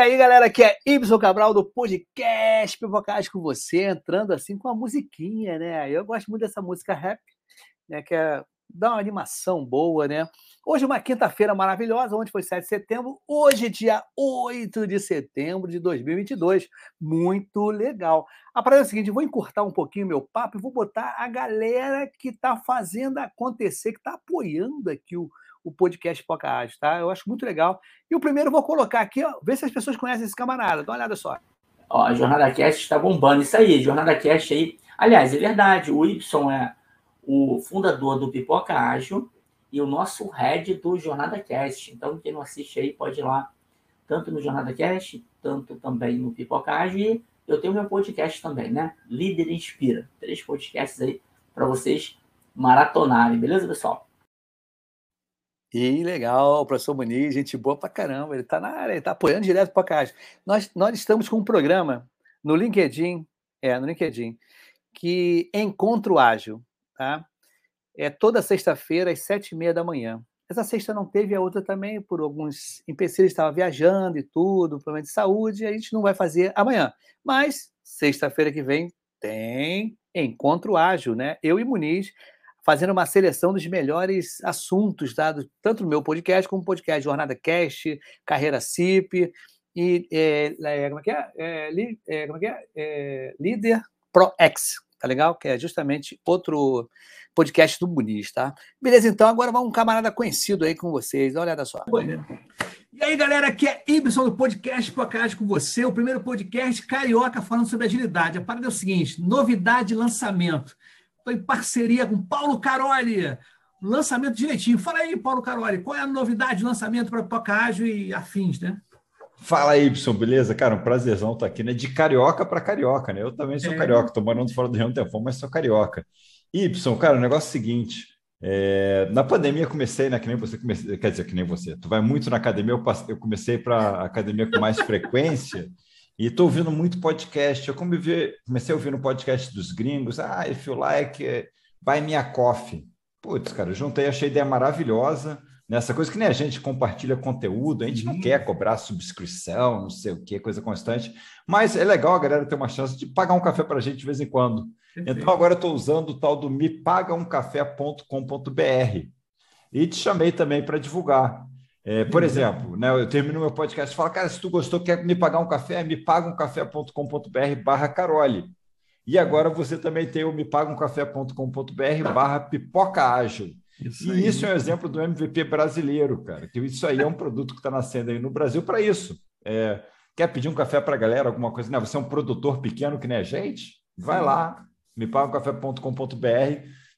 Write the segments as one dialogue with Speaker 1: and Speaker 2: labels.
Speaker 1: Aí, galera, aqui é Ibson Cabral do podcast Pipocast com você, entrando assim com a musiquinha, né? Eu gosto muito dessa música rap, né? Que é, dá uma animação boa, né? Hoje, uma quinta-feira maravilhosa, onde foi 7 de setembro, hoje, dia 8 de setembro de 2022. Muito legal. A parada é a seguinte: vou encurtar um pouquinho meu papo e vou botar a galera que está fazendo acontecer, que está apoiando aqui o o podcast Poca Ágil, tá? Eu acho muito legal. E o primeiro eu vou colocar aqui, ó, ver se as pessoas conhecem esse camarada. Dá uma olhada só.
Speaker 2: Ó, a Jornada Cast está bombando. Isso aí, Jornada Cast aí. Aliás, é verdade, o Y é o fundador do Pipoca Ágil e o nosso head do Jornada Cast. Então, quem não assiste aí pode ir lá, tanto no Jornada Cast, tanto também no Pipoca Ágil. E eu tenho meu podcast também, né? Líder Inspira. Três podcasts aí para vocês maratonarem, beleza, pessoal?
Speaker 1: E legal, o professor Muniz, gente boa pra caramba, ele tá na área, ele tá apoiando direto para cá. Nós, nós estamos com um programa no LinkedIn, é, no LinkedIn, que é Encontro Ágil, tá? É toda sexta-feira, às sete e meia da manhã. Essa sexta não teve, a outra também, por alguns empecilhos, estava viajando e tudo, problema de saúde, a gente não vai fazer amanhã. Mas, sexta-feira que vem, tem Encontro Ágil, né? Eu e Muniz fazendo uma seleção dos melhores assuntos, tá? tanto no meu podcast como no podcast Jornada Cast, Carreira CIP e é, é, como é que é? é, é como é, que é? é Líder Pro X, tá legal? Que é justamente outro podcast do Muniz, tá? Beleza, então agora vamos um camarada conhecido aí com vocês, dá uma olhada só. E aí, galera, aqui é Ibson do podcast Podcast com você, o primeiro podcast carioca falando sobre agilidade. A parada é o seguinte: novidade de lançamento. Estou em parceria com Paulo Caroli. Lançamento direitinho. Fala aí, Paulo Caroli, qual é a novidade de lançamento para Pocágio e afins, né?
Speaker 3: Fala aí, Y, beleza? Cara, um prazerzão estar aqui, né? De carioca para carioca, né? Eu também sou é. carioca, estou morando fora do Rio de Janeiro, mas sou carioca. Y, cara, o negócio é o seguinte: é, na pandemia comecei, né? Que nem você comecei, quer dizer, que nem você. Tu vai muito na academia, eu, passei, eu comecei para academia com mais frequência. E estou ouvindo muito podcast. Eu comecei a ouvir no podcast dos gringos. Ah, if you like, buy me a coffee. Putz, cara, eu juntei, achei a ideia maravilhosa. Nessa coisa que nem a gente compartilha conteúdo, a gente uhum. não quer cobrar subscrição, não sei o que, coisa constante. Mas é legal a galera ter uma chance de pagar um café para a gente de vez em quando. Perfeito. Então agora eu estou usando o tal do mepagaumcafé.com.br. E te chamei também para divulgar. É, por exemplo, né, eu termino meu podcast e falo, cara, se tu gostou, quer me pagar um café, me paga um café.com.br barra Carole. E agora você também tem o me paga um café.com.br barra pipoca ágil. Isso e isso é um exemplo do MVP brasileiro, cara. Que isso aí é um produto que está nascendo aí no Brasil para isso. É, quer pedir um café para a galera, alguma coisa? Né? Você é um produtor pequeno que nem a gente? Vai lá, me paga um café.com.br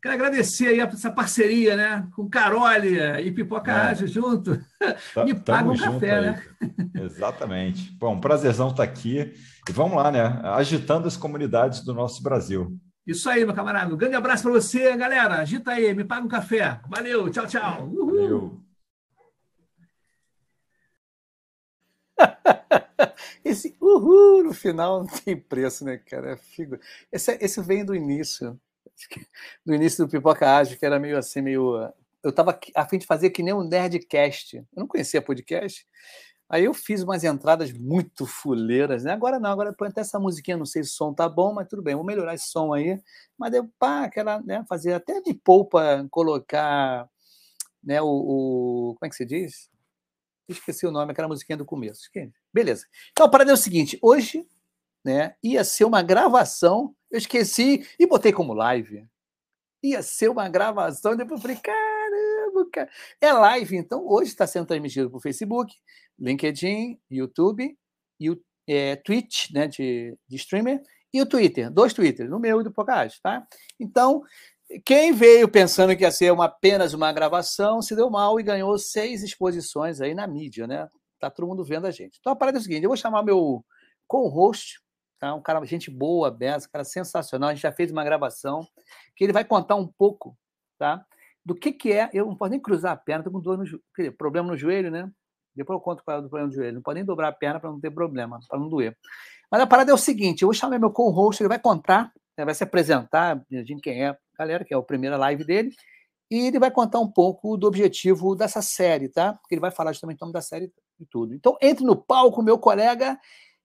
Speaker 1: Quero agradecer aí essa parceria, né? Com Carole e Pipoca é. Ágil junto.
Speaker 3: Tá, Me paga um café, aí. né? Exatamente. Bom, prazerzão estar tá aqui. E vamos lá, né? Agitando as comunidades do nosso Brasil.
Speaker 1: Isso aí, meu camarada. Um grande abraço para você, galera. Agita aí, me paga um café. Valeu, tchau, tchau. Uhul. Valeu. Esse uhul no final não tem preço, né, cara? É esse, esse vem do início do início do Pipoca Ágil, que era meio assim, meio. Eu estava a fim de fazer que nem um Nerdcast. Eu não conhecia podcast. Aí eu fiz umas entradas muito fuleiras, né? Agora não, agora põe até essa musiquinha, não sei se o som tá bom, mas tudo bem, vou melhorar esse som aí. Mas eu, pá, aquela, né, fazer até de poupa colocar, né, o, o, como é que se diz? Esqueci o nome, aquela musiquinha do começo. Beleza. Então a parada é o seguinte, hoje, né, ia ser uma gravação eu esqueci e botei como live. Ia ser uma gravação, depois eu falei, caramba, cara. É live, então hoje está sendo transmitido por Facebook, LinkedIn, YouTube, e o é, Twitch, né, de, de streamer, e o Twitter, dois Twitters, no meu e do Podcast, tá? Então, quem veio pensando que ia ser uma, apenas uma gravação, se deu mal e ganhou seis exposições aí na mídia, né? Tá todo mundo vendo a gente. Então a parada é o seguinte: eu vou chamar meu co-host, Tá? Um cara, gente boa, um cara sensacional. A gente já fez uma gravação que ele vai contar um pouco tá? do que, que é. Eu não posso nem cruzar a perna, estou com dor no dizer, problema no joelho, né? Depois eu conto qual é o problema do joelho. Não pode nem dobrar a perna para não ter problema, para não doer. Mas a parada é o seguinte: eu vou chamar meu co-host, ele vai contar, ele vai se apresentar, de quem é, galera, que é a primeira live dele, e ele vai contar um pouco do objetivo dessa série, tá? Porque ele vai falar justamente o nome da série e tudo. Então, entre no palco, meu colega,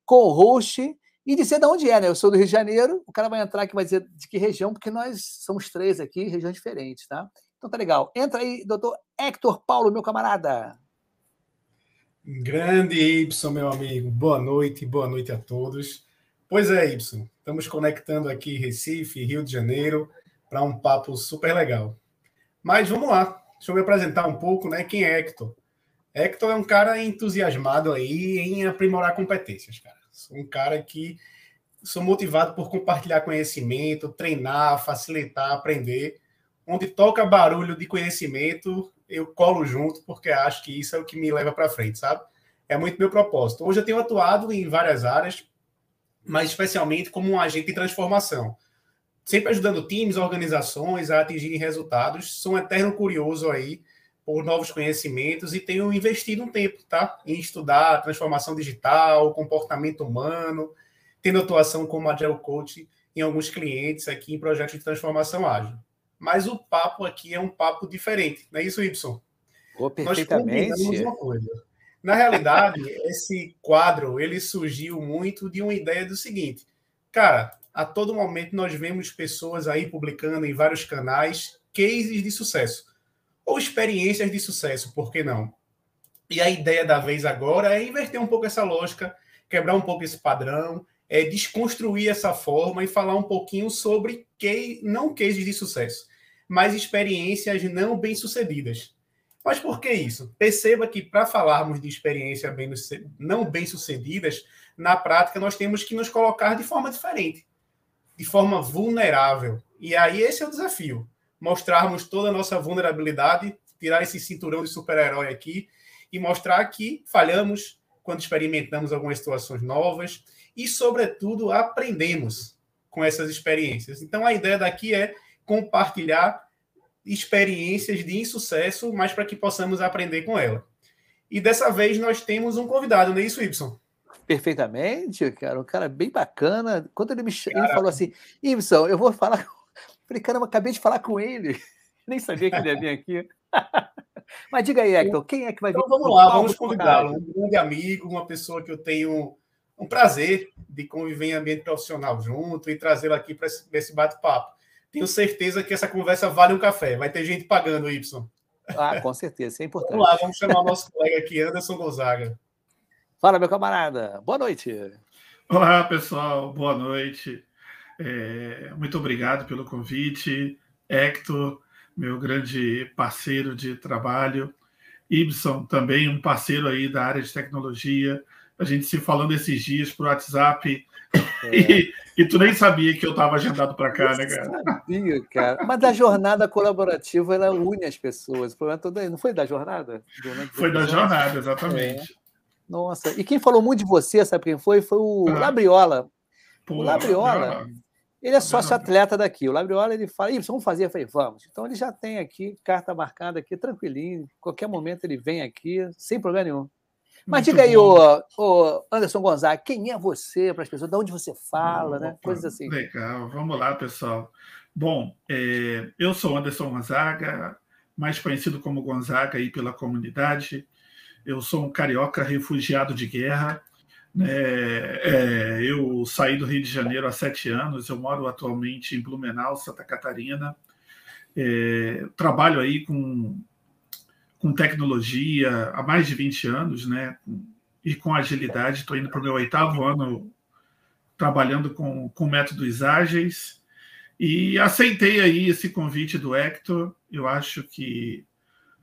Speaker 1: co-host, e dizer de onde é, né? Eu sou do Rio de Janeiro, o cara vai entrar aqui e vai dizer de que região, porque nós somos três aqui, regiões diferentes, tá? Então tá legal. Entra aí, doutor Hector Paulo, meu camarada.
Speaker 4: Grande Y, meu amigo. Boa noite, boa noite a todos. Pois é, Y. Estamos conectando aqui Recife, Rio de Janeiro, para um papo super legal. Mas vamos lá. Deixa eu me apresentar um pouco, né? Quem é Hector? Hector é um cara entusiasmado aí em aprimorar competências, cara. Sou um cara que sou motivado por compartilhar conhecimento, treinar, facilitar, aprender. Onde toca barulho de conhecimento, eu colo junto, porque acho que isso é o que me leva para frente, sabe? É muito meu propósito. Hoje eu tenho atuado em várias áreas, mas especialmente como um agente de transformação. Sempre ajudando times, organizações a atingirem resultados. Sou um eterno curioso aí por novos conhecimentos e tenho investido um tempo, tá? Em estudar transformação digital, comportamento humano, tendo atuação como Agile Coach em alguns clientes aqui em projetos de transformação ágil. Mas o papo aqui é um papo diferente, não é isso, Y?
Speaker 1: Oh, perfeitamente. Nós uma
Speaker 4: coisa. Na realidade, esse quadro ele surgiu muito de uma ideia do seguinte, cara, a todo momento nós vemos pessoas aí publicando em vários canais cases de sucesso ou experiências de sucesso, por que não? E a ideia da vez agora é inverter um pouco essa lógica, quebrar um pouco esse padrão, é desconstruir essa forma e falar um pouquinho sobre que, não cases de sucesso, mas experiências não bem-sucedidas. Mas por que isso? Perceba que para falarmos de experiências bem, não bem-sucedidas, na prática nós temos que nos colocar de forma diferente, de forma vulnerável. E aí esse é o desafio mostrarmos toda a nossa vulnerabilidade, tirar esse cinturão de super-herói aqui e mostrar que falhamos quando experimentamos algumas situações novas e, sobretudo, aprendemos com essas experiências. Então, a ideia daqui é compartilhar experiências de insucesso, mas para que possamos aprender com ela. E dessa vez nós temos um convidado, não é isso, Y?
Speaker 1: Perfeitamente, cara. Um cara bem bacana. Quando ele me ele falou assim, Ibson, eu vou falar Falei, caramba, acabei de falar com ele. Nem sabia que ele ia vir aqui. Mas diga aí, Hector, quem é que vai vir?
Speaker 4: Então vamos lá, vamos convidá-lo. Um grande amigo, uma pessoa que eu tenho um prazer de conviver em ambiente profissional junto e trazê-lo aqui para esse bate-papo. Tenho certeza que essa conversa vale um café. Vai ter gente pagando, Y.
Speaker 1: Ah, com certeza, isso é importante.
Speaker 4: Vamos lá, vamos chamar o nosso colega aqui, Anderson Gonzaga.
Speaker 1: Fala, meu camarada. Boa noite.
Speaker 5: Olá, pessoal. Boa noite. É, muito obrigado pelo convite, Hector, meu grande parceiro de trabalho, Ibson, também um parceiro aí da área de tecnologia. A gente se falando esses dias por WhatsApp é. e, e, tu nem sabia que eu estava agendado para cá, né, cara?
Speaker 1: Sabia, cara. Mas da jornada colaborativa ela une as pessoas. O problema todo aí. Não foi da jornada?
Speaker 5: Foi da jornada, exatamente. É.
Speaker 1: Nossa, e quem falou muito de você, sabe quem foi? Foi o ah. Labriola. Pô, o Labriola, ele é sócio-atleta daqui. O Labriola ele fala, vamos fazer? Eu falei, vamos. Então ele já tem aqui, carta marcada aqui, tranquilinho. Qualquer momento ele vem aqui, sem problema nenhum. Mas Muito diga aí, o, Anderson Gonzaga, quem é você para as pessoas? De onde você fala, né? Coisas assim.
Speaker 5: Legal, vamos lá, pessoal. Bom, é, eu sou Anderson Gonzaga, mais conhecido como Gonzaga aí pela comunidade. Eu sou um carioca refugiado de guerra. É, é, eu saí do Rio de Janeiro há sete anos, eu moro atualmente em Blumenau, Santa Catarina. É, trabalho aí com, com tecnologia há mais de 20 anos, né? E com agilidade. Estou indo para o meu oitavo ano trabalhando com, com métodos ágeis. E aceitei aí esse convite do Hector. Eu acho que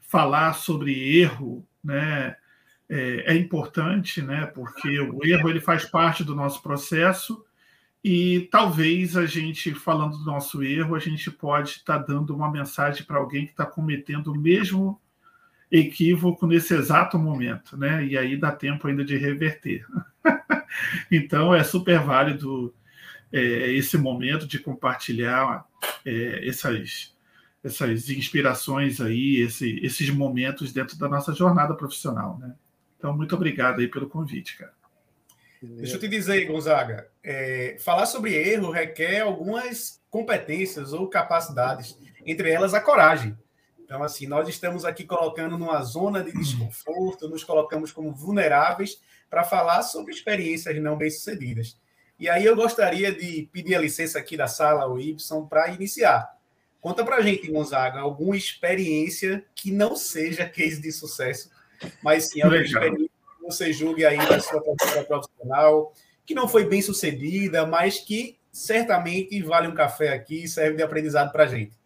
Speaker 5: falar sobre erro, né? É, é, importante, né? Porque o erro ele faz parte do nosso processo e talvez a gente falando do nosso erro a gente pode estar tá dando uma mensagem para alguém que está cometendo o mesmo equívoco nesse exato momento, né? E aí dá tempo ainda de reverter. então é super válido é, esse momento de compartilhar é, essas essas inspirações aí, esse, esses momentos dentro da nossa jornada profissional, né? Então, muito obrigado aí pelo convite, cara.
Speaker 4: Deixa eu te dizer, Gonzaga, é, falar sobre erro requer algumas competências ou capacidades, entre elas a coragem. Então, assim, nós estamos aqui colocando numa zona de desconforto, nos colocamos como vulneráveis para falar sobre experiências não bem-sucedidas. E aí eu gostaria de pedir a licença aqui da sala, o Ibson, para iniciar. Conta para a gente, Gonzaga, alguma experiência que não seja case de sucesso, mas sim alguma experiência que você julgue aí na sua trajetória profissional, que não foi bem sucedida, mas que certamente vale um café aqui e serve de aprendizado para a gente.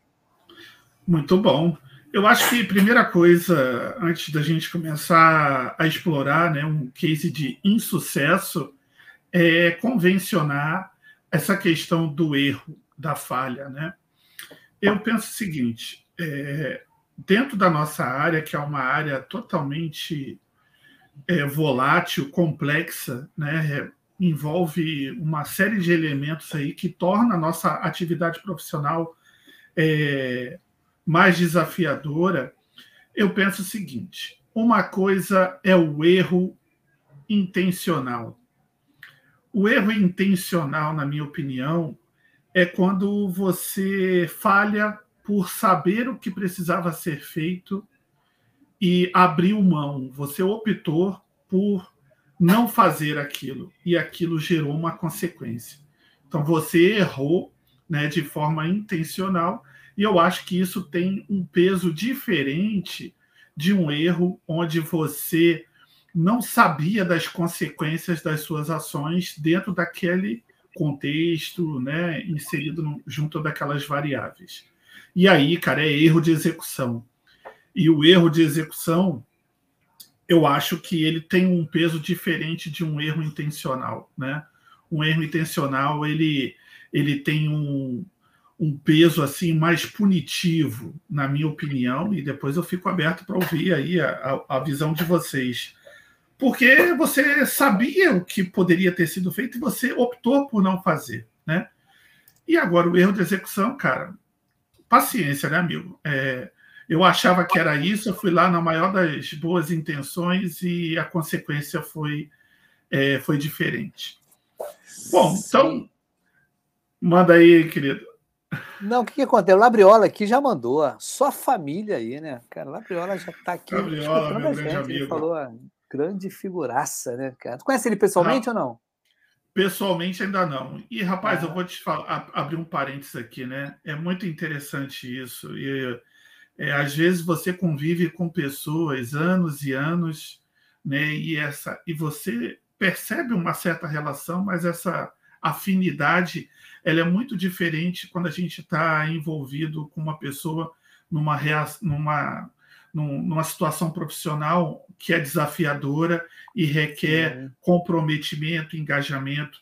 Speaker 5: Muito bom. Eu acho que primeira coisa, antes da gente começar a explorar né, um case de insucesso, é convencionar essa questão do erro, da falha. Né? Eu penso o seguinte: é, dentro da nossa área, que é uma área totalmente é, volátil, complexa, né, envolve uma série de elementos aí que torna a nossa atividade profissional é, mais desafiadora, eu penso o seguinte: uma coisa é o erro intencional. O erro intencional, na minha opinião, é quando você falha por saber o que precisava ser feito e abriu mão. Você optou por não fazer aquilo e aquilo gerou uma consequência. Então você errou, né, de forma intencional e eu acho que isso tem um peso diferente de um erro onde você não sabia das consequências das suas ações dentro daquele contexto, né, inserido no, junto daquelas variáveis. E aí, cara, é erro de execução. E o erro de execução, eu acho que ele tem um peso diferente de um erro intencional, né? Um erro intencional, ele, ele tem um, um peso assim mais punitivo, na minha opinião, e depois eu fico aberto para ouvir aí a, a, visão de vocês. Porque você sabia o que poderia ter sido feito e você optou por não fazer, né? E agora o erro de execução, cara, paciência, né, amigo? É, eu achava que era isso, eu fui lá na maior das boas intenções e a consequência foi, é, foi diferente. Bom, então, manda aí, querido.
Speaker 1: Não, o que, que aconteceu? O Labriola aqui já mandou. Só família aí, né? Cara, o Labriola já está aqui.
Speaker 5: Labriola, meu
Speaker 1: gente.
Speaker 5: grande
Speaker 1: Ele falou a grande figuraça, né, cara? Tu conhece ele pessoalmente não. ou não?
Speaker 5: Pessoalmente ainda não. E, rapaz, ah. eu vou te falar, abrir um parênteses aqui, né? É muito interessante isso. E é, às vezes você convive com pessoas anos e anos, né? E, essa, e você percebe uma certa relação, mas essa afinidade ela é muito diferente quando a gente está envolvido com uma pessoa numa, numa, numa situação profissional que é desafiadora e requer comprometimento, engajamento.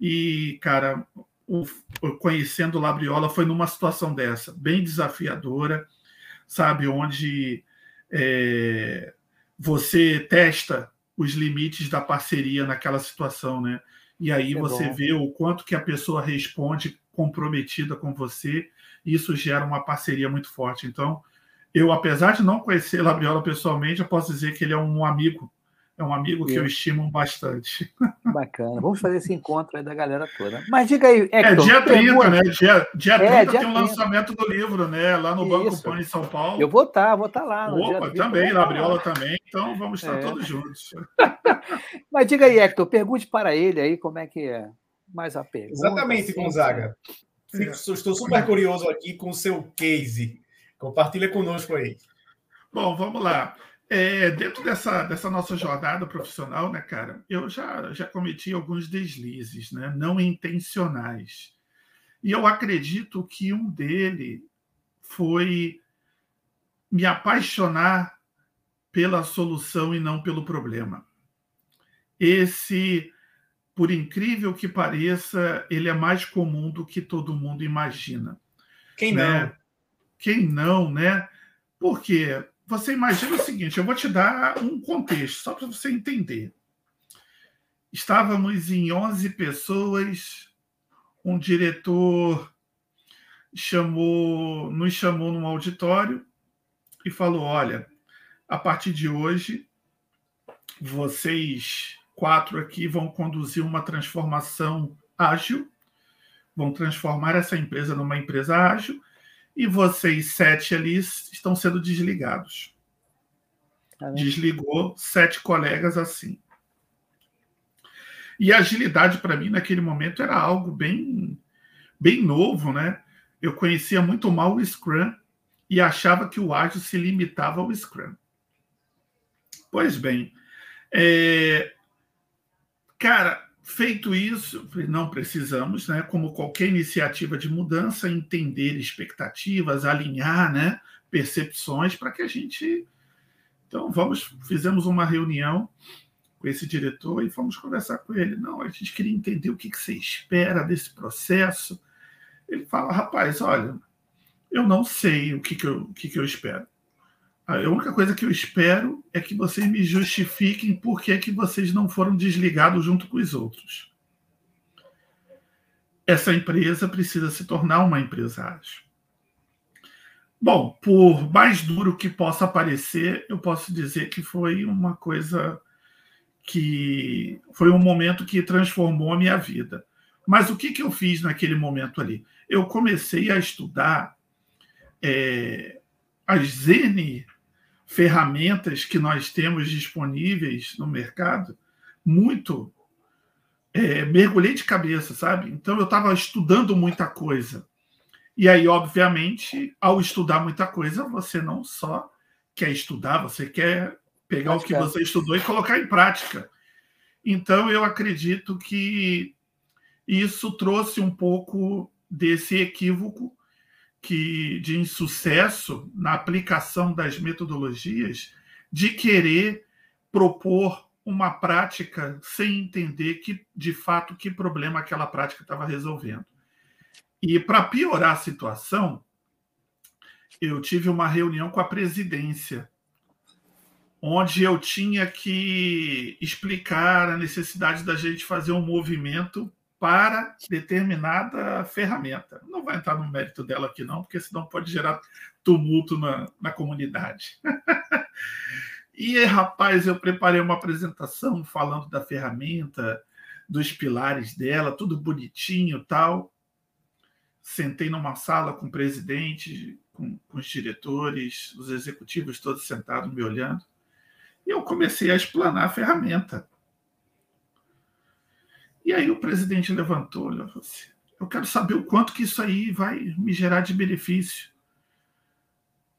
Speaker 5: E, cara, o, conhecendo o Labriola foi numa situação dessa, bem desafiadora, sabe, onde é, você testa os limites da parceria naquela situação, né? e aí é você bom. vê o quanto que a pessoa responde comprometida com você, e isso gera uma parceria muito forte. Então, eu, apesar de não conhecer Labriola pessoalmente, eu posso dizer que ele é um amigo, é um amigo que eu estimo bastante.
Speaker 1: Bacana. Vamos fazer esse encontro aí da galera toda. Mas diga aí,
Speaker 5: é, Hector, É dia 30, pergunta... né? Dia, dia 30 é, dia tem o um lançamento do livro, né? Lá no Banco Pan em São Paulo.
Speaker 1: Eu vou estar, tá, vou estar tá lá.
Speaker 5: Opa, também, Labriola também. Então vamos estar é. todos juntos.
Speaker 1: Mas diga aí, Hector, pergunte para ele aí como é que é. Mais a pergunta.
Speaker 4: Exatamente, assim, Gonzaga. Estou super curioso aqui com o seu case. Compartilha conosco aí.
Speaker 5: Bom, vamos lá. É, dentro dessa, dessa nossa jornada profissional, né, cara, eu já, já cometi alguns deslizes, né, não intencionais. E eu acredito que um dele foi me apaixonar pela solução e não pelo problema. Esse, por incrível que pareça, ele é mais comum do que todo mundo imagina.
Speaker 4: Quem né? não?
Speaker 5: Quem não, né? Porque você imagina o seguinte: eu vou te dar um contexto, só para você entender. Estávamos em 11 pessoas, um diretor chamou, nos chamou num auditório e falou: olha, a partir de hoje, vocês quatro aqui vão conduzir uma transformação ágil, vão transformar essa empresa numa empresa ágil, e vocês sete ali estão sendo desligados. Desligou sete colegas assim. E agilidade para mim naquele momento era algo bem bem novo, né? Eu conhecia muito mal o Scrum e achava que o ágil se limitava ao Scrum. Pois bem, é... cara, feito isso, não precisamos, né? Como qualquer iniciativa de mudança, entender expectativas, alinhar, né? Percepções para que a gente. Então, vamos, fizemos uma reunião com esse diretor e fomos conversar com ele. Não, a gente queria entender o que, que você espera desse processo. Ele fala, rapaz, olha, eu não sei o que, que, eu, o que, que eu espero. A única coisa que eu espero é que vocês me justifiquem por que, que vocês não foram desligados junto com os outros. Essa empresa precisa se tornar uma empresa ágil. Bom, por mais duro que possa parecer, eu posso dizer que foi uma coisa que foi um momento que transformou a minha vida. Mas o que, que eu fiz naquele momento ali? Eu comecei a estudar é, as N ferramentas que nós temos disponíveis no mercado, muito é, mergulhei de cabeça, sabe? Então eu estava estudando muita coisa. E aí, obviamente, ao estudar muita coisa, você não só quer estudar, você quer pegar o que você estudou e colocar em prática. Então, eu acredito que isso trouxe um pouco desse equívoco que de insucesso na aplicação das metodologias de querer propor uma prática sem entender que de fato que problema aquela prática estava resolvendo. E para piorar a situação, eu tive uma reunião com a presidência onde eu tinha que explicar a necessidade da gente fazer um movimento para determinada ferramenta. Não vai entrar no mérito dela aqui, não, porque senão pode gerar tumulto na, na comunidade. e, rapaz, eu preparei uma apresentação falando da ferramenta, dos pilares dela, tudo bonitinho tal. Sentei numa sala com o presidente, com, com os diretores, os executivos todos sentados me olhando. E eu comecei a explanar a ferramenta. E aí o presidente levantou, olhou assim, eu quero saber o quanto que isso aí vai me gerar de benefício.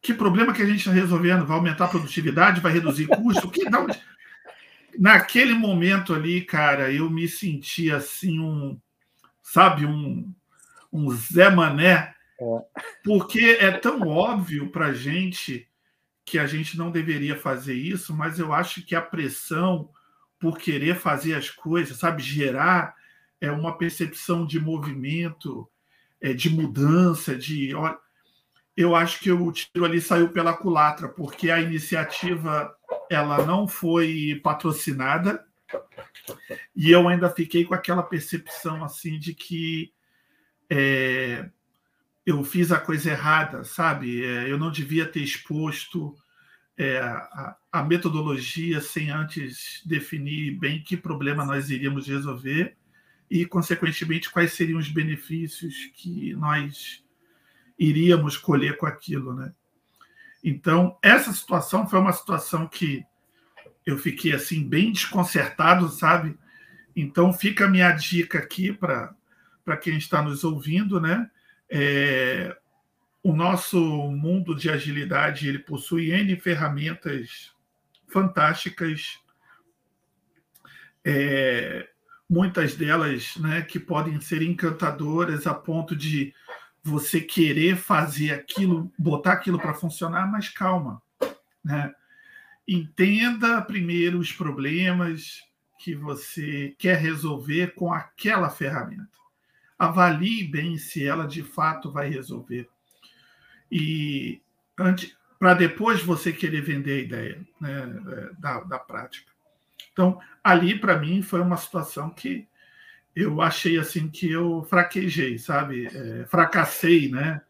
Speaker 5: Que problema que a gente está resolvendo? Vai aumentar a produtividade? Vai reduzir custo? Que, onde... Naquele momento ali, cara, eu me senti assim um, sabe, um, um Zé Mané, é. porque é tão óbvio para gente que a gente não deveria fazer isso, mas eu acho que a pressão por querer fazer as coisas, sabe, gerar é uma percepção de movimento, é, de mudança, de eu acho que o tiro ali saiu pela culatra, porque a iniciativa ela não foi patrocinada e eu ainda fiquei com aquela percepção assim de que é, eu fiz a coisa errada, sabe? É, eu não devia ter exposto é, a, a, metodologia sem antes definir bem que problema nós iríamos resolver e, consequentemente, quais seriam os benefícios que nós iríamos colher com aquilo, né? Então, essa situação foi uma situação que eu fiquei assim bem desconcertado, sabe? Então, fica a minha dica aqui para quem está nos ouvindo, né? É, o nosso mundo de agilidade ele possui N ferramentas fantásticas, é, muitas delas né, que podem ser encantadoras a ponto de você querer fazer aquilo, botar aquilo para funcionar, mas calma. Né? Entenda primeiro os problemas que você quer resolver com aquela ferramenta avalie bem se ela de fato vai resolver. E para depois você querer vender a ideia né, é, da, da prática. Então, ali para mim foi uma situação que eu achei assim que eu fraquejei, sabe? É, fracassei, né?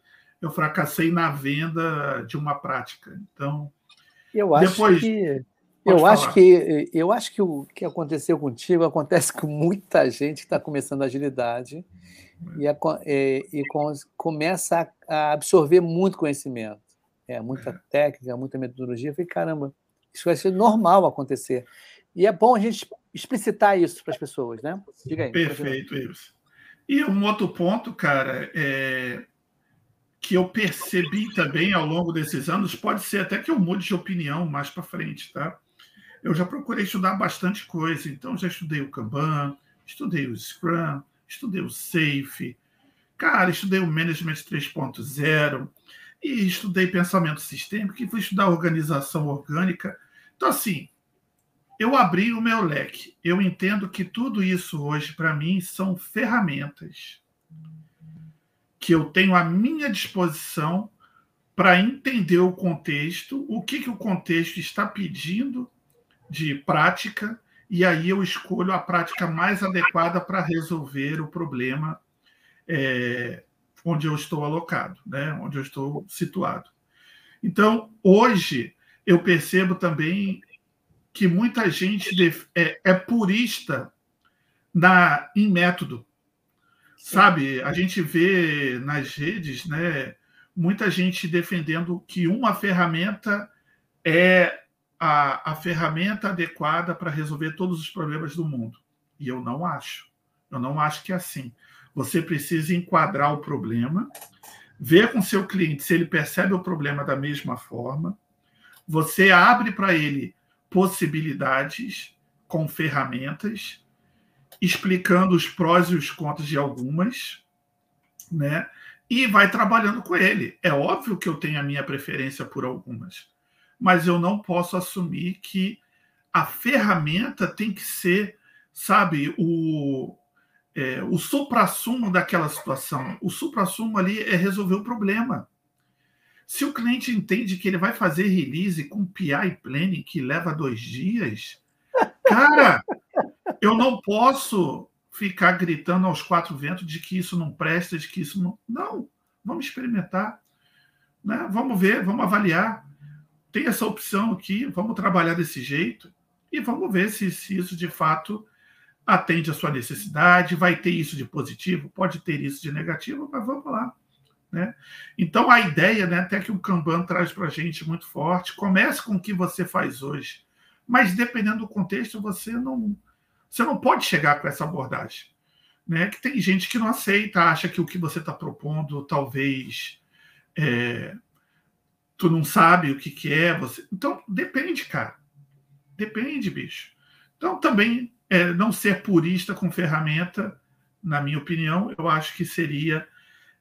Speaker 5: eu fracassei na venda de uma prática. Então,
Speaker 1: eu acho depois, que eu acho que eu acho que o que aconteceu contigo acontece com muita gente que está começando agilidade e, a, e, e com, começa a, a, absorver muito conhecimento, é muita é. técnica, muita metodologia. Eu falei, caramba, isso vai ser normal acontecer. E é bom a gente explicitar isso para as pessoas, né?
Speaker 5: Diga aí. Perfeito, isso. E um outro ponto, cara, é que eu percebi também ao longo desses anos, pode ser até que eu mude de opinião mais para frente, tá? Eu já procurei estudar bastante coisa, então já estudei o Kanban, estudei o Scrum, estudei o Safe, cara, estudei o Management 3.0 e estudei pensamento sistêmico e fui estudar organização orgânica. Então, assim, eu abri o meu leque. Eu entendo que tudo isso hoje, para mim, são ferramentas que eu tenho à minha disposição para entender o contexto, o que, que o contexto está pedindo de prática, e aí eu escolho a prática mais adequada para resolver o problema é, onde eu estou alocado, né? onde eu estou situado. Então, hoje, eu percebo também que muita gente é, é purista na, em método. Sabe, a gente vê nas redes, né, muita gente defendendo que uma ferramenta é a, a ferramenta adequada para resolver todos os problemas do mundo. E eu não acho. Eu não acho que é assim. Você precisa enquadrar o problema, ver com seu cliente se ele percebe o problema da mesma forma. Você abre para ele possibilidades com ferramentas, explicando os prós e os contras de algumas, né? E vai trabalhando com ele. É óbvio que eu tenho a minha preferência por algumas mas eu não posso assumir que a ferramenta tem que ser, sabe, o, é, o supra-sumo daquela situação. O supra-sumo ali é resolver o problema. Se o cliente entende que ele vai fazer release com PI planning que leva dois dias, cara, eu não posso ficar gritando aos quatro ventos de que isso não presta, de que isso não. Não, vamos experimentar. Né? Vamos ver, vamos avaliar tem essa opção aqui, vamos trabalhar desse jeito e vamos ver se, se isso de fato atende a sua necessidade, vai ter isso de positivo, pode ter isso de negativo, mas vamos lá. Né? Então, a ideia, né, até que o Kanban traz para a gente muito forte, comece com o que você faz hoje, mas dependendo do contexto, você não, você não pode chegar com essa abordagem. Né? Que tem gente que não aceita, acha que o que você está propondo talvez é, tu não sabe o que, que é. Você... Então, depende, cara. Depende, bicho. Então, também é, não ser purista com ferramenta, na minha opinião, eu acho que seria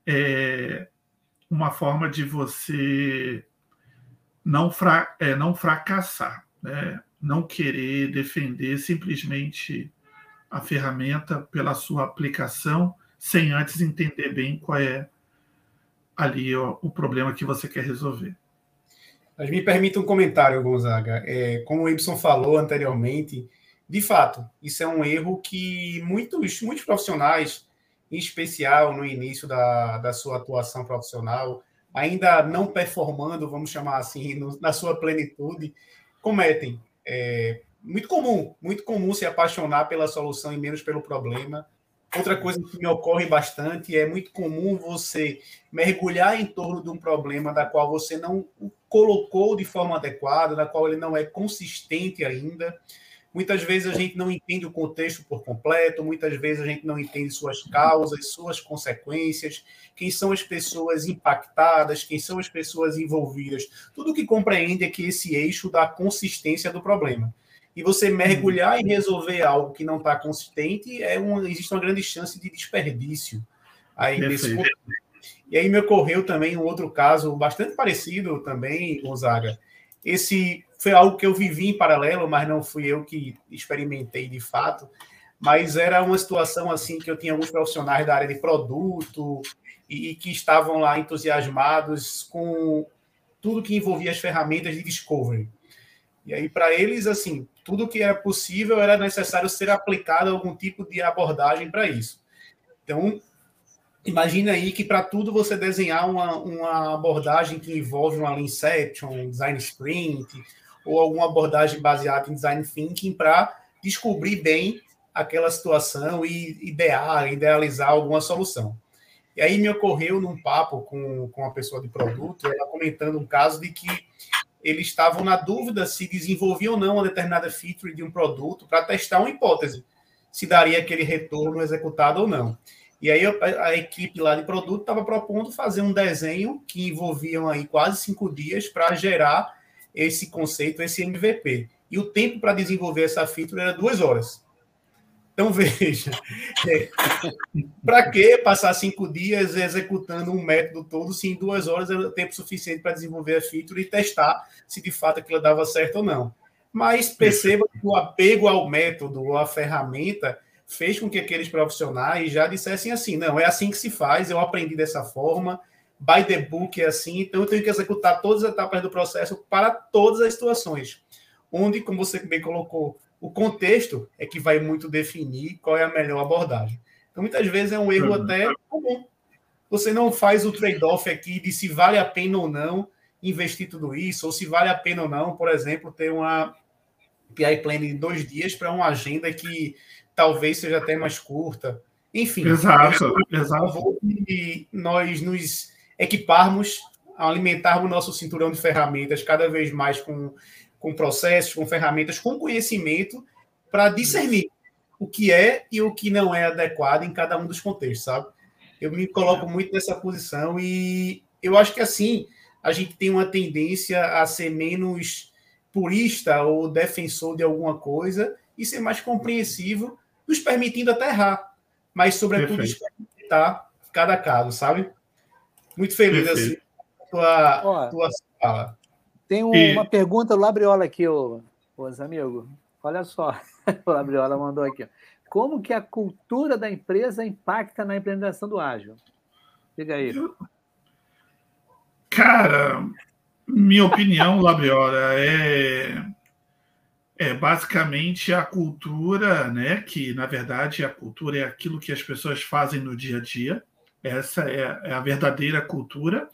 Speaker 5: é, uma forma de você não, fra é, não fracassar, né? não querer defender simplesmente a ferramenta pela sua aplicação, sem antes entender bem qual é ali ó, o problema que você quer resolver.
Speaker 4: Mas me permita um comentário, Gonzaga. É, como o Ibson falou anteriormente, de fato, isso é um erro que muitos, muitos profissionais, em especial no início da, da sua atuação profissional, ainda não performando, vamos chamar assim, no, na sua plenitude, cometem. É muito comum, muito comum se apaixonar pela solução e menos pelo problema. Outra coisa que me ocorre bastante é muito comum você mergulhar em torno de um problema da qual você não colocou de forma adequada, da qual ele não é consistente ainda. Muitas vezes a gente não entende o contexto por completo, muitas vezes a gente não entende suas causas, suas consequências, quem são as pessoas impactadas, quem são as pessoas envolvidas. Tudo que compreende é que esse eixo da consistência do problema e você mergulhar e resolver algo que não está consistente, é uma, existe uma grande chance de desperdício aí nesse. E aí me ocorreu também um outro caso bastante parecido também, Gonzaga. Esse foi algo que eu vivi em paralelo, mas não fui eu que experimentei de fato. Mas era uma situação assim que eu tinha alguns profissionais da área de produto e, e que estavam lá entusiasmados com tudo que envolvia as ferramentas de discovery. E aí, para eles, assim, tudo que era possível era necessário ser aplicado algum tipo de abordagem para isso. Então, Imagina aí que para tudo você desenhar uma, uma abordagem que envolve uma Inception, um Design Sprint, ou alguma abordagem baseada em Design Thinking para descobrir bem aquela situação e idear, idealizar alguma solução. E aí me ocorreu num papo com, com uma pessoa de produto, ela comentando um caso de que eles estavam na dúvida se desenvolviam ou não uma determinada feature de um produto para testar uma hipótese, se daria aquele retorno executado ou não. E aí a, equipe lá de produto estava propondo fazer um desenho que envolviam aí quase cinco dias para gerar esse conceito, esse MVP. E o tempo para desenvolver essa feature era duas horas. Então, veja, é, para que passar cinco dias executando um método todo se em duas horas era tempo suficiente para desenvolver a feature e testar se de fato aquilo dava certo ou não? Mas perceba que o apego ao método ou à ferramenta fez com que aqueles profissionais já dissessem assim: não, é assim que se faz, eu aprendi dessa forma, by the book é assim, então eu tenho que executar todas as etapas do processo para todas as situações. Onde, como você bem colocou, o contexto é que vai muito definir qual é a melhor abordagem. Então, muitas vezes é um erro uhum. até comum. Você não faz o trade-off aqui de se vale a pena ou não investir tudo isso, ou se vale a pena ou não, por exemplo, ter uma PI plan de dois dias para uma agenda que talvez seja até mais curta. Enfim,
Speaker 5: exato, exato.
Speaker 4: E nós nos equiparmos, alimentarmos nosso cinturão de ferramentas cada vez mais com com processos, com ferramentas, com conhecimento para discernir o que é e o que não é adequado em cada um dos contextos, sabe? Eu me coloco muito nessa posição e eu acho que assim a gente tem uma tendência a ser menos purista ou defensor de alguma coisa e ser mais compreensivo, nos permitindo até errar, mas sobretudo experimentar cada caso, sabe? Muito feliz Perfeito. assim tua, tua fala.
Speaker 1: Tem um, e... uma pergunta do Labriola aqui, ô, os amigos. Olha só, o Labriola mandou aqui. Como que a cultura da empresa impacta na implementação do ágil? Diga aí.
Speaker 5: Cara, minha opinião, Labriola, é, é basicamente a cultura, né? Que na verdade a cultura é aquilo que as pessoas fazem no dia a dia. Essa é, é a verdadeira cultura.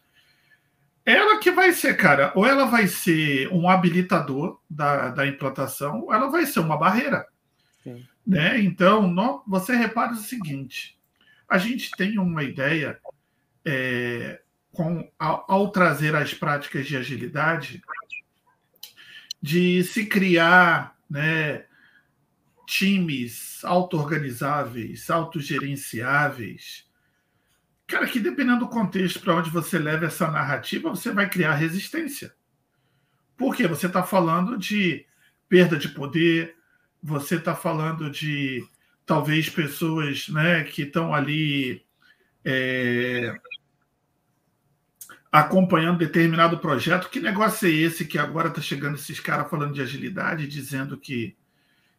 Speaker 5: Ela que vai ser, cara, ou ela vai ser um habilitador da, da implantação, ou ela vai ser uma barreira. Sim. Né? Então, no, você repara o seguinte: a gente tem uma ideia é, com, ao, ao, trazer as práticas de agilidade de se criar né, times auto-organizáveis, autogerenciáveis, Cara, que dependendo do contexto para onde você leva essa narrativa, você vai criar resistência. Porque você está falando de perda de poder, você está falando de talvez pessoas né, que estão ali é, acompanhando determinado projeto. Que negócio é esse que agora está chegando esses caras falando de agilidade, dizendo que,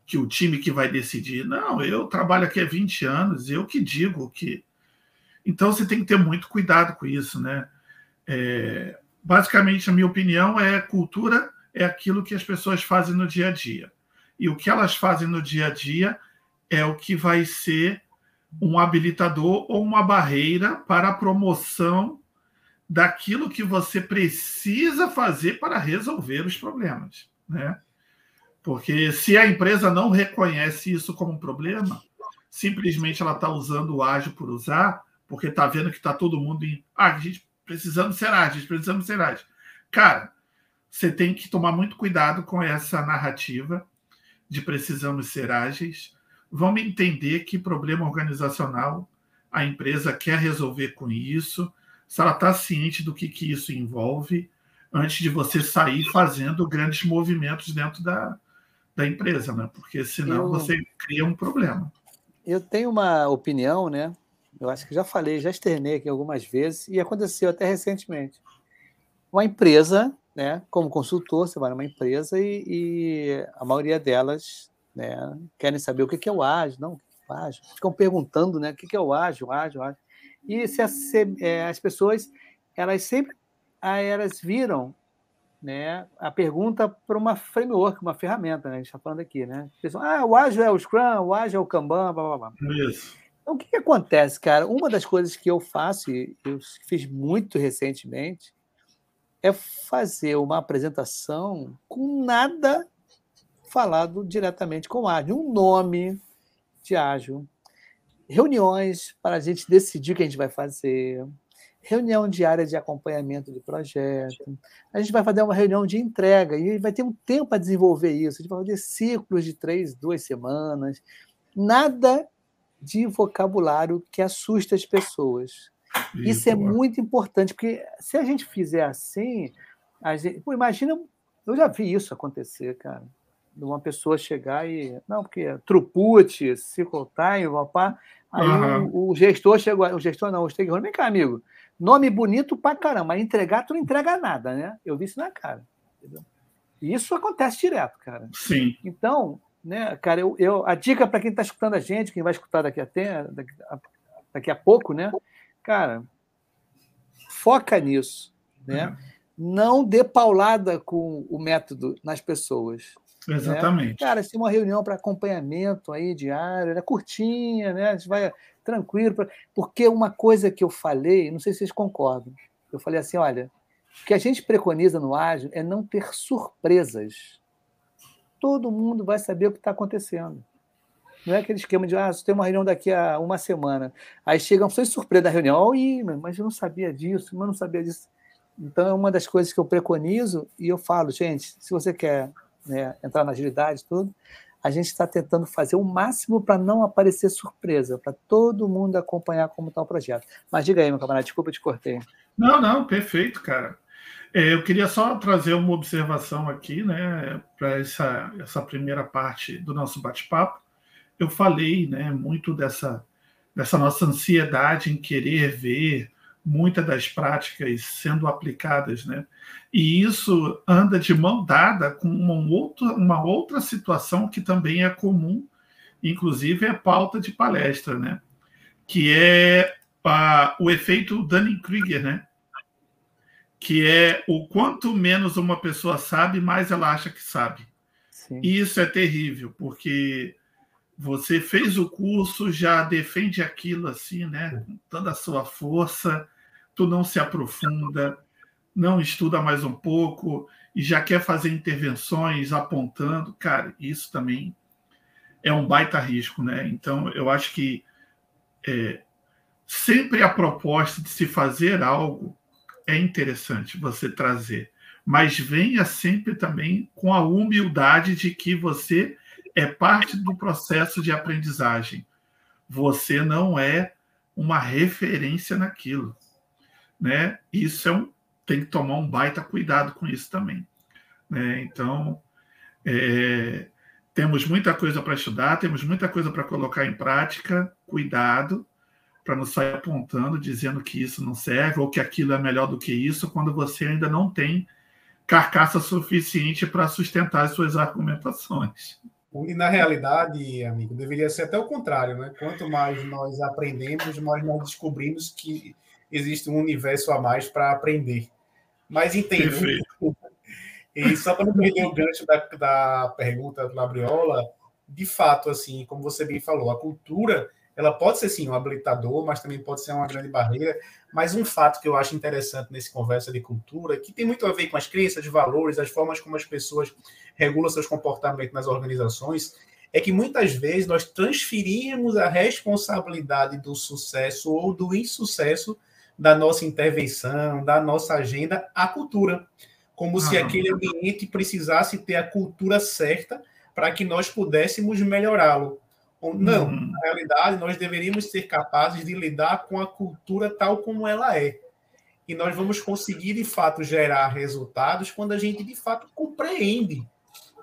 Speaker 5: que o time que vai decidir? Não, eu trabalho aqui há 20 anos, eu que digo que então você tem que ter muito cuidado com isso, né? É, basicamente, a minha opinião é cultura é aquilo que as pessoas fazem no dia a dia. E o que elas fazem no dia a dia é o que vai ser um habilitador ou uma barreira para a promoção daquilo que você precisa fazer para resolver os problemas, né? Porque se a empresa não reconhece isso como um problema, simplesmente ela está usando o ágil por usar, porque tá vendo que tá todo mundo em. Ah, a gente precisamos ser ágeis, precisamos ser ágeis. Cara, você tem que tomar muito cuidado com essa narrativa de precisamos ser ágeis. Vamos entender que problema organizacional a empresa quer resolver com isso, se ela está ciente do que, que isso envolve, antes de você sair fazendo grandes movimentos dentro da, da empresa, né? Porque senão eu, você cria um problema.
Speaker 1: Eu tenho uma opinião, né? Eu acho que já falei, já externei aqui algumas vezes, e aconteceu até recentemente. Uma empresa, né, como consultor, você vai numa empresa e, e a maioria delas né, querem saber o que é o ágil, não, o ágil. Ficam perguntando né, o que é o ágil, ágil, ágil. E se as, é, as pessoas, elas sempre elas viram né, a pergunta para uma framework, uma ferramenta, né, a gente está falando aqui. Né? Pessoal, ah, o ágil é o Scrum, o ágil é o Kanban, blá, blá, blá. Isso. Então, o que, que acontece, cara? Uma das coisas que eu faço, e eu fiz muito recentemente, é fazer uma apresentação com nada falado diretamente com ágil. Um nome de ágil, reuniões para a gente decidir o que a gente vai fazer, reunião diária de acompanhamento de projeto. A gente vai fazer uma reunião de entrega e vai ter um tempo para desenvolver isso. A gente vai fazer ciclos de três, duas semanas. Nada de vocabulário que assusta as pessoas. Isso, isso é muito importante, porque se a gente fizer assim, a gente, pô, imagina, eu já vi isso acontecer, cara de uma pessoa chegar e. Não, porque é Truput, Circle Time, papá. Aí uhum. o, o, gestor chegou, o gestor não, o stakeholder, vem cá, amigo. Nome bonito pra caramba, mas entregar, tu não entrega nada, né? Eu vi isso na cara. Entendeu? E isso acontece direto, cara.
Speaker 5: Sim.
Speaker 1: Então, né, cara, eu, eu a dica para quem está escutando a gente, quem vai escutar daqui até daqui a, daqui a pouco, né? Cara, foca nisso, né? Uhum. Não dê paulada com o método nas pessoas.
Speaker 5: Né? Exatamente. Né?
Speaker 1: Cara, se uma reunião para acompanhamento aí diário, né? curtinha, né? A gente vai tranquilo. Pra... Porque uma coisa que eu falei, não sei se vocês concordam, eu falei assim: olha, o que a gente preconiza no ágil é não ter surpresas. Todo mundo vai saber o que está acontecendo. Não é aquele esquema de, ah, você tem uma reunião daqui a uma semana. Aí chegam, foi surpresa da reunião, Ih, mas eu não sabia disso, mas não sabia disso. Então, é uma das coisas que eu preconizo e eu falo, gente, se você quer né, entrar na agilidade tudo, a gente está tentando fazer o máximo para não aparecer surpresa, para todo mundo acompanhar como está o projeto. Mas diga aí, meu camarada, desculpa, eu te cortei.
Speaker 5: Não, não, perfeito, cara. É, eu queria só trazer uma observação aqui, né, para essa, essa primeira parte do nosso bate-papo. Eu falei, né, muito dessa, dessa nossa ansiedade em querer ver muitas das práticas sendo aplicadas, né? E isso anda de mão dada com uma outra, uma outra situação que também é comum, inclusive é pauta de palestra, né? Que é a, o efeito Dunning-Kruger, né? Que é o quanto menos uma pessoa sabe, mais ela acha que sabe. Sim. E isso é terrível, porque você fez o curso, já defende aquilo assim, né? Com toda a sua força, tu não se aprofunda, não estuda mais um pouco e já quer fazer intervenções apontando, cara, isso também é um baita risco, né? Então, eu acho que é, sempre a proposta de se fazer algo é interessante você trazer, mas venha sempre também com a humildade de que você é parte do processo de aprendizagem. Você não é uma referência naquilo né? Isso é um, tem que tomar um baita cuidado com isso também. Né? Então, é, temos muita coisa para estudar, temos muita coisa para colocar em prática, cuidado para não sair apontando, dizendo que isso não serve ou que aquilo é melhor do que isso, quando você ainda não tem carcaça suficiente para sustentar as suas argumentações.
Speaker 4: E na realidade, amigo, deveria ser até o contrário, né? Quanto mais nós aprendemos, mais nós descobrimos que existe um universo a mais para aprender. Mas entende. E só para não perder o gancho da, da pergunta do Labriola, de fato, assim, como você bem falou, a cultura ela pode ser sim um habilitador, mas também pode ser uma grande barreira. Mas um fato que eu acho interessante nesse conversa de cultura, que tem muito a ver com as crenças, valores, as formas como as pessoas regulam seus comportamentos nas organizações, é que muitas vezes nós transferimos a responsabilidade do sucesso ou do insucesso da nossa intervenção, da nossa agenda, à cultura. Como se aquele ambiente precisasse ter a cultura certa para que nós pudéssemos melhorá-lo. Não, uhum. na realidade, nós deveríamos ser capazes de lidar com a cultura tal como ela é. E nós vamos conseguir, de fato, gerar resultados quando a gente, de fato, compreende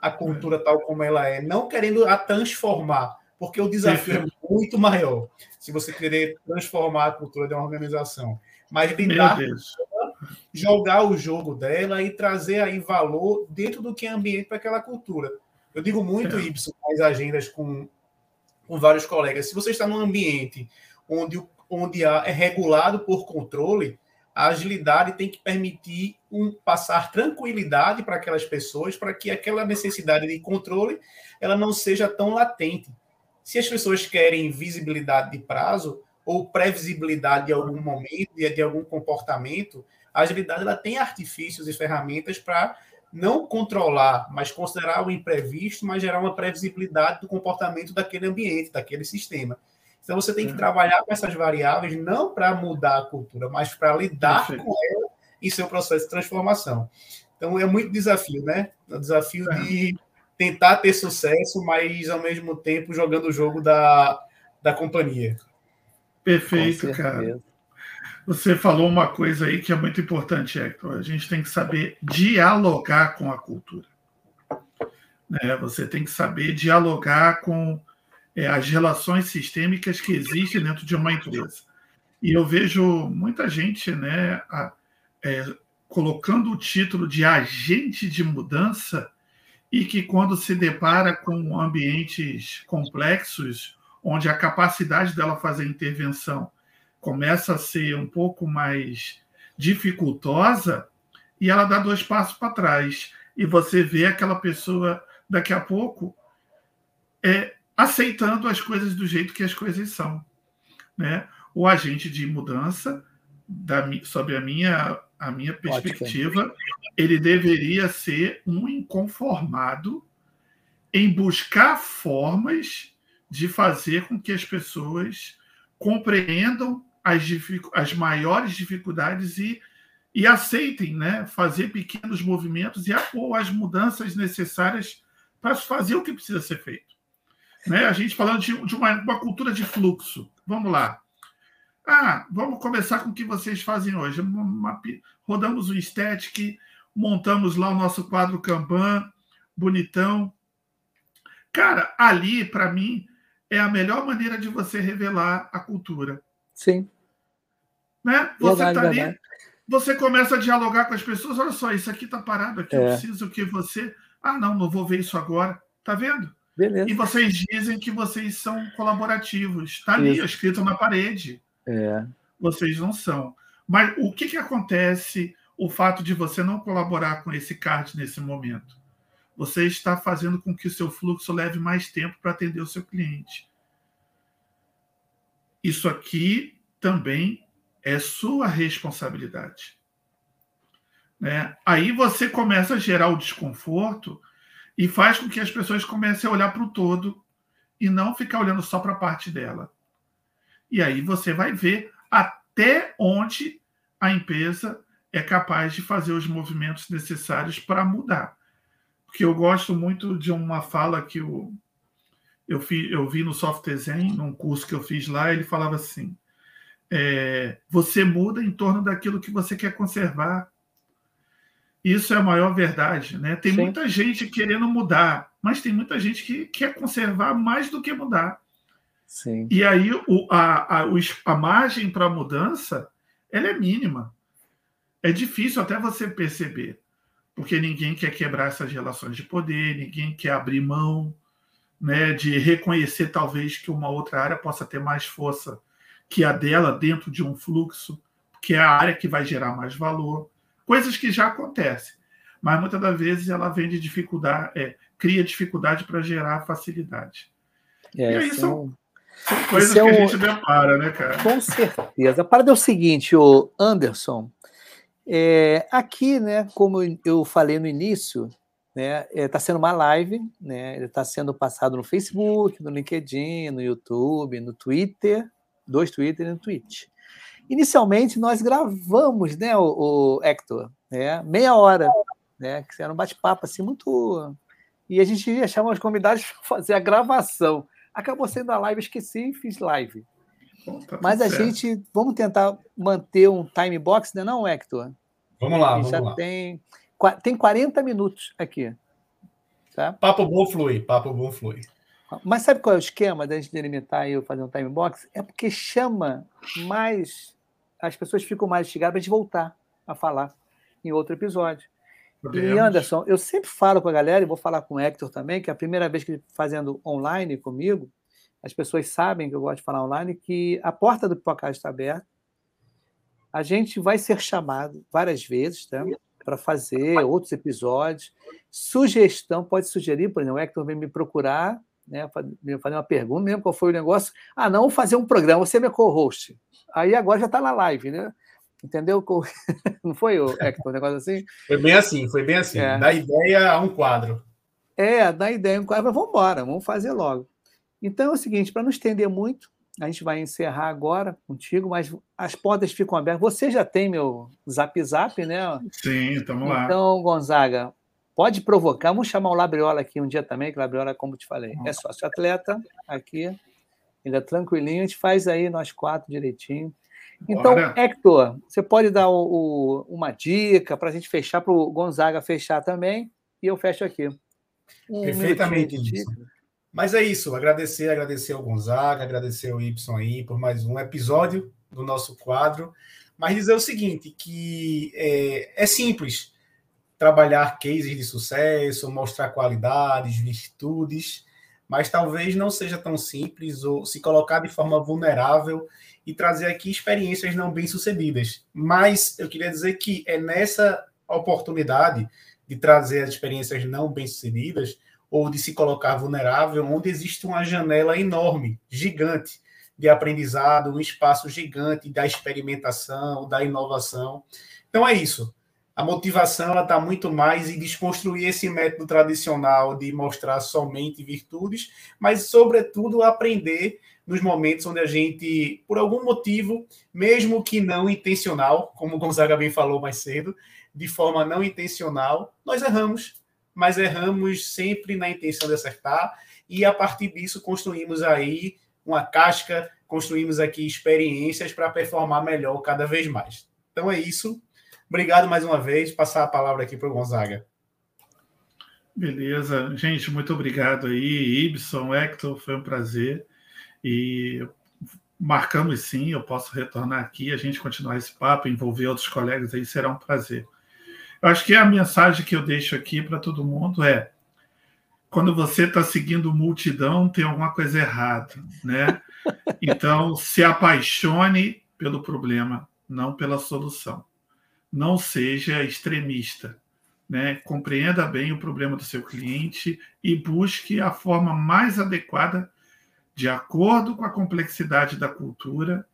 Speaker 4: a cultura tal como ela é, não querendo a transformar, porque o desafio é muito maior se você querer transformar a cultura de uma organização. Mas lidar jogar o jogo dela e trazer aí valor dentro do que é ambiente para aquela cultura. Eu digo muito é. isso nas agendas com, com vários colegas. Se você está num ambiente onde, onde é regulado por controle, a agilidade tem que permitir um passar tranquilidade para aquelas pessoas, para que aquela necessidade de controle ela não seja tão latente. Se as pessoas querem visibilidade de prazo ou previsibilidade de algum momento, de, de algum comportamento, a agilidade ela tem artifícios e ferramentas para não controlar, mas considerar o imprevisto, mas gerar uma previsibilidade do comportamento daquele ambiente, daquele sistema. Então você tem que trabalhar com essas variáveis não para mudar a cultura, mas para lidar Perfeito. com ela em seu processo de transformação. Então é muito desafio, né? É o desafio é. de tentar ter sucesso, mas ao mesmo tempo jogando o jogo da, da companhia.
Speaker 5: Perfeito, cara. Você falou uma coisa aí que é muito importante, Hector. A gente tem que saber dialogar com a cultura. Né? Você tem que saber dialogar com é, as relações sistêmicas que existem dentro de uma empresa. E eu vejo muita gente né, a, é, colocando o título de agente de mudança e que, quando se depara com ambientes complexos, onde a capacidade dela fazer intervenção começa a ser um pouco mais dificultosa, e ela dá dois passos para trás. E você vê aquela pessoa, daqui a pouco, é, aceitando as coisas do jeito que as coisas são. Né? O agente de mudança, da, sobre a minha, a minha perspectiva, Ótimo. ele deveria ser um inconformado em buscar formas de fazer com que as pessoas compreendam as, as maiores dificuldades e, e aceitem né, fazer pequenos movimentos e ou as mudanças necessárias para fazer o que precisa ser feito. Né? A gente falando de, de uma, uma cultura de fluxo. Vamos lá. Ah, vamos começar com o que vocês fazem hoje. Uma, rodamos o Static, montamos lá o nosso quadro Kanban, bonitão. Cara, ali, para mim, é a melhor maneira de você revelar a cultura.
Speaker 1: Sim.
Speaker 5: Né? Você está ali, você começa a dialogar com as pessoas. Olha só, isso aqui está parado aqui, é. eu preciso que você. Ah, não, não vou ver isso agora. Tá vendo?
Speaker 1: Beleza.
Speaker 5: E vocês dizem que vocês são colaborativos. Está ali, isso. escrito na parede.
Speaker 1: É.
Speaker 5: Vocês não são. Mas o que, que acontece o fato de você não colaborar com esse card nesse momento? Você está fazendo com que o seu fluxo leve mais tempo para atender o seu cliente. Isso aqui também é sua responsabilidade. Né? Aí você começa a gerar o desconforto e faz com que as pessoas comecem a olhar para o todo e não ficar olhando só para a parte dela. E aí você vai ver até onde a empresa é capaz de fazer os movimentos necessários para mudar. Porque eu gosto muito de uma fala que o, eu, fi, eu vi no Soft Design, num curso que eu fiz lá, ele falava assim: é, você muda em torno daquilo que você quer conservar. Isso é a maior verdade. Né? Tem Sim. muita gente querendo mudar, mas tem muita gente que quer conservar mais do que mudar.
Speaker 1: Sim.
Speaker 5: E aí o, a, a, a margem para mudança ela é mínima. É difícil até você perceber, porque ninguém quer quebrar essas relações de poder, ninguém quer abrir mão né, de reconhecer talvez que uma outra área possa ter mais força que a dela dentro de um fluxo, que é a área que vai gerar mais valor, coisas que já acontecem, mas muitas das vezes ela vem de dificuldade, é, cria dificuldade para gerar facilidade.
Speaker 1: É, e aí são,
Speaker 5: são coisas é que a gente depara, né, cara?
Speaker 1: Com certeza. A parada é o seguinte, o Anderson, é, aqui, né, como eu falei no início, né, está é, sendo uma live, né, ele está sendo passado no Facebook, no LinkedIn, no YouTube, no Twitter, dois Twitter e no Twitch. Inicialmente, nós gravamos, né, o, o Hector, né, meia hora, né, que era um bate-papo assim muito... E a gente ia chamar os convidados para fazer a gravação. Acabou sendo a live, esqueci e fiz live. Tá Mas a certo. gente, vamos tentar manter um time box, né, não, Hector?
Speaker 4: Vamos lá, vamos já lá.
Speaker 1: Tem, tem 40 minutos aqui. Tá?
Speaker 4: Papo bom flui, papo bom flui.
Speaker 1: Mas sabe qual é o esquema da gente delimitar e eu fazer um time box? É porque chama mais. As pessoas ficam mais instigadas para a gente voltar a falar em outro episódio. Podemos. E Anderson, eu sempre falo com a galera, e vou falar com o Hector também, que é a primeira vez que ele fazendo online comigo, as pessoas sabem que eu gosto de falar online, que a porta do Pipocast está aberta. A gente vai ser chamado várias vezes tá? Para fazer outros episódios. Sugestão, pode sugerir, por exemplo, o Hector vem me procurar né? Fazer uma pergunta, mesmo qual foi o negócio. Ah, não, fazer um programa, você é meu co-host. Aí agora já está na live, né? Entendeu? Não foi, Hector, um negócio assim?
Speaker 4: Foi bem assim, foi bem assim. É. Da ideia a um quadro.
Speaker 1: É, da ideia a um quadro, mas vamos embora, vamos fazer logo. Então é o seguinte, para não estender muito, a gente vai encerrar agora contigo, mas as portas ficam abertas. Você já tem meu zap zap, né?
Speaker 5: Sim, estamos lá.
Speaker 1: Então, Gonzaga, pode provocar. Vamos chamar o Labriola aqui um dia também, que o Labriola, como te falei, é sócio atleta aqui. Ele é tranquilinho, a gente faz aí nós quatro direitinho. Então, Bora. Hector, você pode dar o, o, uma dica para a gente fechar, para o Gonzaga fechar também, e eu fecho aqui.
Speaker 4: Um Perfeitamente isso. Mas é isso, agradecer, agradecer ao Gonzaga, agradecer ao Y aí por mais um episódio do nosso quadro. Mas dizer o seguinte, que é, é simples trabalhar cases de sucesso, mostrar qualidades, virtudes, mas talvez não seja tão simples ou se colocar de forma vulnerável e trazer aqui experiências não bem-sucedidas. Mas eu queria dizer que é nessa oportunidade de trazer as experiências não bem-sucedidas ou de se colocar vulnerável, onde existe uma janela enorme, gigante, de aprendizado, um espaço gigante da experimentação, da inovação. Então é isso. A motivação está muito mais em desconstruir esse método tradicional de mostrar somente virtudes, mas, sobretudo, aprender nos momentos onde a gente, por algum motivo, mesmo que não intencional, como o Gonzaga bem falou mais cedo, de forma não intencional, nós erramos, mas erramos sempre na intenção de acertar e a partir disso construímos aí uma casca, construímos aqui experiências para performar melhor cada vez mais. Então é isso. Obrigado mais uma vez. Passar a palavra aqui para o Gonzaga.
Speaker 5: Beleza. Gente, muito obrigado aí. Ibson, Hector, foi um prazer. E marcamos sim, eu posso retornar aqui, a gente continuar esse papo, envolver outros colegas aí, será um prazer. Eu acho que a mensagem que eu deixo aqui para todo mundo é: quando você está seguindo multidão, tem alguma coisa errada, né? Então, se apaixone pelo problema, não pela solução. Não seja extremista, né? Compreenda bem o problema do seu cliente e busque a forma mais adequada de acordo com a complexidade da cultura,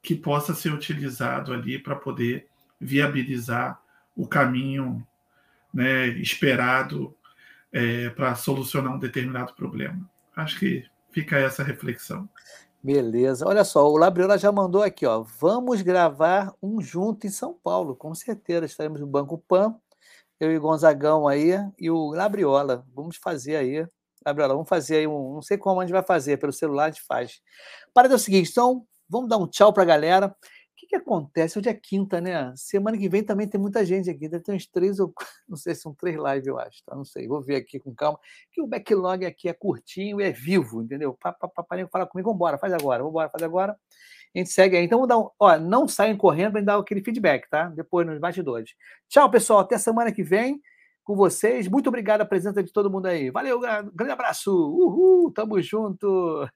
Speaker 5: que possa ser utilizado ali para poder viabilizar o caminho né, esperado é, para solucionar um determinado problema. Acho que fica essa reflexão.
Speaker 1: Beleza. Olha só, o Labriola já mandou aqui, ó. Vamos gravar um junto em São Paulo, com certeza. Estaremos no Banco Pan, eu e Gonzagão aí, e o Labriola. Vamos fazer aí Gabriela, vamos fazer aí um. Não sei como a gente vai fazer, pelo celular a gente faz. Para é o seguinte, então, vamos dar um tchau para a galera. Que, acontece? Hoje é quinta, né? Semana que vem também tem muita gente aqui. Deve ter uns três ou não sei se são três lives, eu acho. Tá? Não sei, vou ver aqui com calma. Que o backlog aqui é curtinho e é vivo, entendeu? Papai fala comigo, vambora, faz agora, vambora, faz agora. A gente segue aí. Então, vamos dar um, ó, não saiam correndo para dar aquele feedback, tá? Depois nos bastidores. Tchau, pessoal. Até semana que vem com vocês. Muito obrigado a presença de todo mundo aí. Valeu, grande abraço. Uhul, tamo junto.